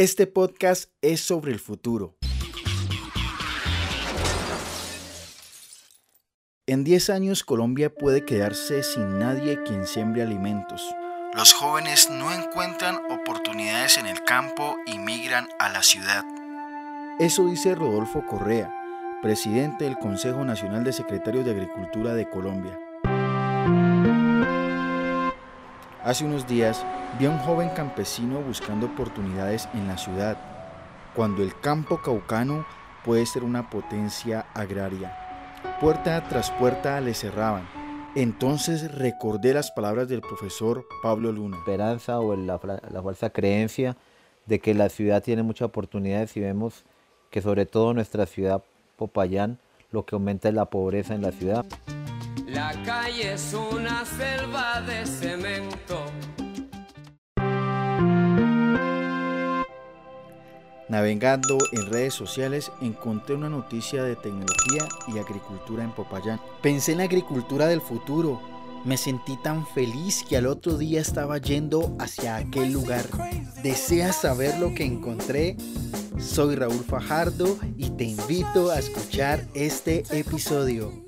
Este podcast es sobre el futuro. En 10 años Colombia puede quedarse sin nadie quien siembre alimentos. Los jóvenes no encuentran oportunidades en el campo y migran a la ciudad. Eso dice Rodolfo Correa, presidente del Consejo Nacional de Secretarios de Agricultura de Colombia. Hace unos días vi a un joven campesino buscando oportunidades en la ciudad, cuando el campo caucano puede ser una potencia agraria. Puerta tras puerta le cerraban. Entonces recordé las palabras del profesor Pablo Luna. Esperanza o la, la falsa creencia de que la ciudad tiene muchas oportunidades y vemos que sobre todo nuestra ciudad Popayán lo que aumenta es la pobreza en la ciudad. La calle es una selva de cemento. Navegando en redes sociales encontré una noticia de tecnología y agricultura en Popayán. Pensé en la agricultura del futuro. Me sentí tan feliz que al otro día estaba yendo hacia aquel lugar. ¿Deseas saber lo que encontré? Soy Raúl Fajardo y te invito a escuchar este episodio.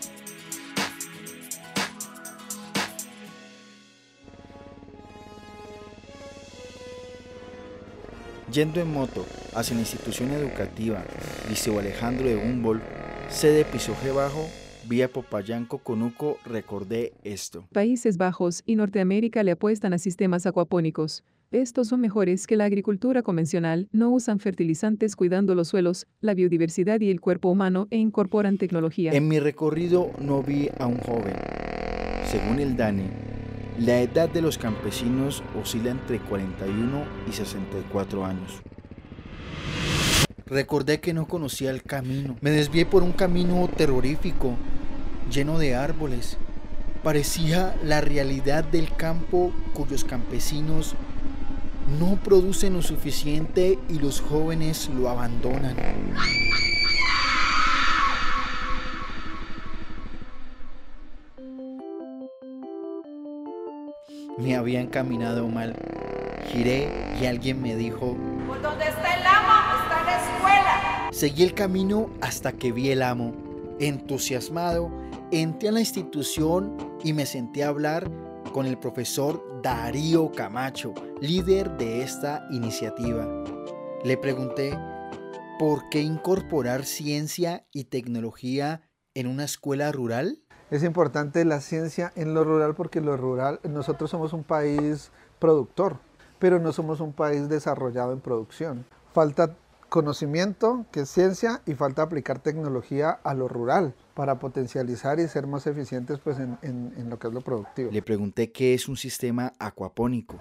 Yendo en moto hacia la institución educativa Liceo Alejandro de Humboldt, sede Pisoje Bajo, vía Popayán Conuco, recordé esto. Países Bajos y Norteamérica le apuestan a sistemas acuapónicos. Estos son mejores que la agricultura convencional, no usan fertilizantes cuidando los suelos, la biodiversidad y el cuerpo humano e incorporan tecnología. En mi recorrido no vi a un joven. Según el DANE, la edad de los campesinos oscila entre 41 y 64 años. Recordé que no conocía el camino. Me desvié por un camino terrorífico, lleno de árboles. Parecía la realidad del campo cuyos campesinos no producen lo suficiente y los jóvenes lo abandonan. Me había encaminado mal. Giré y alguien me dijo, Por donde está el amo está la escuela. Seguí el camino hasta que vi el amo. Entusiasmado, entré a la institución y me senté a hablar con el profesor Darío Camacho, líder de esta iniciativa. Le pregunté, ¿por qué incorporar ciencia y tecnología en una escuela rural? Es importante la ciencia en lo rural porque lo rural, nosotros somos un país productor, pero no somos un país desarrollado en producción. Falta conocimiento, que es ciencia, y falta aplicar tecnología a lo rural para potencializar y ser más eficientes pues, en, en lo que es lo productivo. Le pregunté qué es un sistema acuapónico.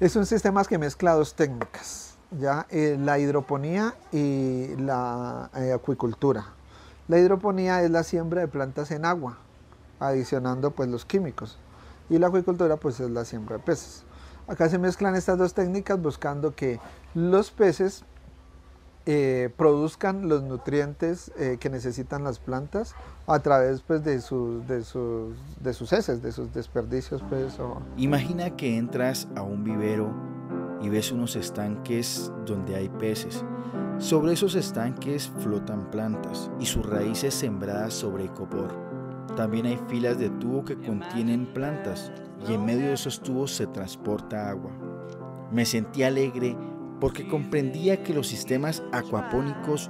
Es un sistema que mezcla dos técnicas, ya eh, la hidroponía y la eh, acuicultura. La hidroponía es la siembra de plantas en agua, adicionando pues los químicos. Y la acuicultura pues es la siembra de peces. Acá se mezclan estas dos técnicas buscando que los peces eh, produzcan los nutrientes eh, que necesitan las plantas a través pues, de, sus, de, sus, de sus heces, de sus desperdicios. Pues. Imagina que entras a un vivero y ves unos estanques donde hay peces. Sobre esos estanques flotan plantas y sus raíces sembradas sobre copor. También hay filas de tubo que contienen plantas y en medio de esos tubos se transporta agua. Me sentí alegre porque comprendía que los sistemas acuapónicos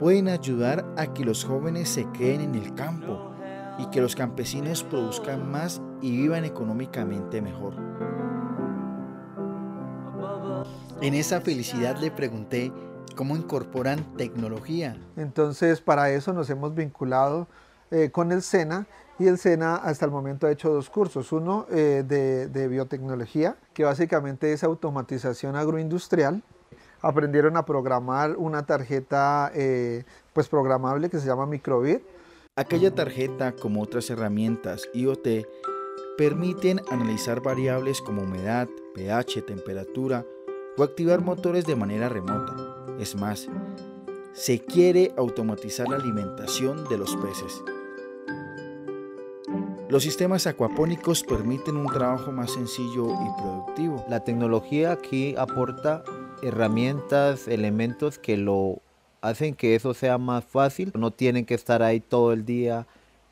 pueden ayudar a que los jóvenes se queden en el campo y que los campesinos produzcan más y vivan económicamente mejor. En esa felicidad le pregunté cómo incorporan tecnología. Entonces, para eso nos hemos vinculado eh, con el SENA y el SENA hasta el momento ha hecho dos cursos. Uno eh, de, de, biotecnología, que básicamente es automatización agroindustrial. aprendieron a programar una tarjeta eh, pues programable que se llama microbit. Aquella tarjeta, como otras herramientas IoT, permiten analizar variables como humedad, pH, temperatura o activar motores de manera remota. Es más, se quiere automatizar la alimentación de los peces. Los sistemas acuapónicos permiten un trabajo más sencillo y productivo. La tecnología aquí aporta herramientas, elementos que lo hacen que eso sea más fácil. No tienen que estar ahí todo el día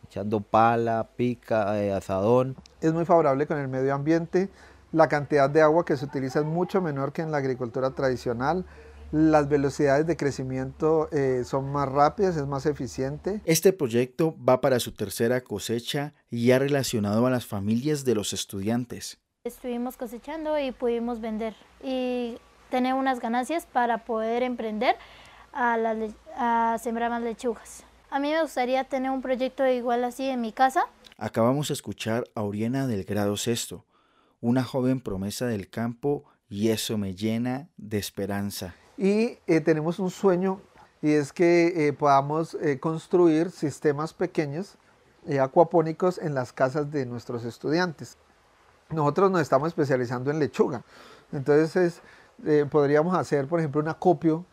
echando pala, pica, eh, asadón. Es muy favorable con el medio ambiente. La cantidad de agua que se utiliza es mucho menor que en la agricultura tradicional. Las velocidades de crecimiento eh, son más rápidas, es más eficiente. Este proyecto va para su tercera cosecha y ha relacionado a las familias de los estudiantes. Estuvimos cosechando y pudimos vender y tener unas ganancias para poder emprender a, a sembrar más lechugas. A mí me gustaría tener un proyecto igual así en mi casa. Acabamos de escuchar a Oriana del grado sexto, una joven promesa del campo y eso me llena de esperanza. Y eh, tenemos un sueño y es que eh, podamos eh, construir sistemas pequeños acuapónicos en las casas de nuestros estudiantes. Nosotros nos estamos especializando en lechuga, entonces podríamos hacer, por ejemplo, un acopio,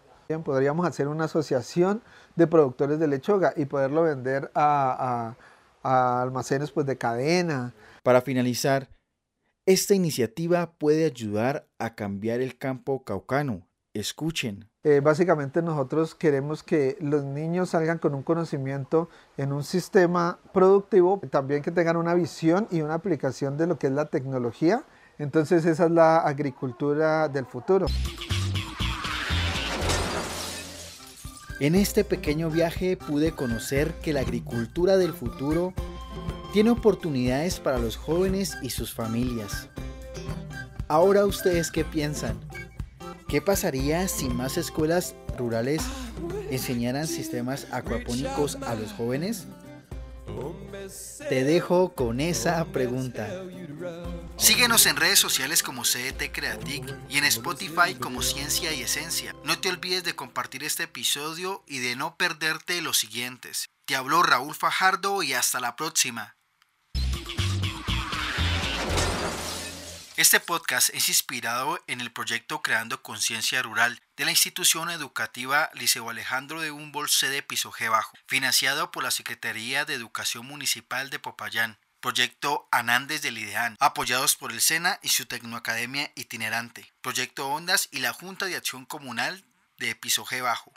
podríamos hacer una asociación de productores de lechuga y poderlo vender a, a almacenes pues, de cadena. Para finalizar, esta iniciativa puede ayudar a cambiar el campo caucano escuchen. Eh, básicamente nosotros queremos que los niños salgan con un conocimiento en un sistema productivo, también que tengan una visión y una aplicación de lo que es la tecnología. Entonces esa es la agricultura del futuro. En este pequeño viaje pude conocer que la agricultura del futuro tiene oportunidades para los jóvenes y sus familias. Ahora ustedes qué piensan? ¿Qué pasaría si más escuelas rurales enseñaran sistemas acuapónicos a los jóvenes? Te dejo con esa pregunta. Síguenos en redes sociales como CET Creatic y en Spotify como Ciencia y Esencia. No te olvides de compartir este episodio y de no perderte los siguientes. Te habló Raúl Fajardo y hasta la próxima. Este podcast es inspirado en el proyecto Creando Conciencia Rural de la institución educativa Liceo Alejandro de Humboldt sede Piso G Bajo, financiado por la Secretaría de Educación Municipal de Popayán. Proyecto Anandes del IDEAN, apoyados por el SENA y su Tecnoacademia itinerante. Proyecto Ondas y la Junta de Acción Comunal de Piso G Bajo.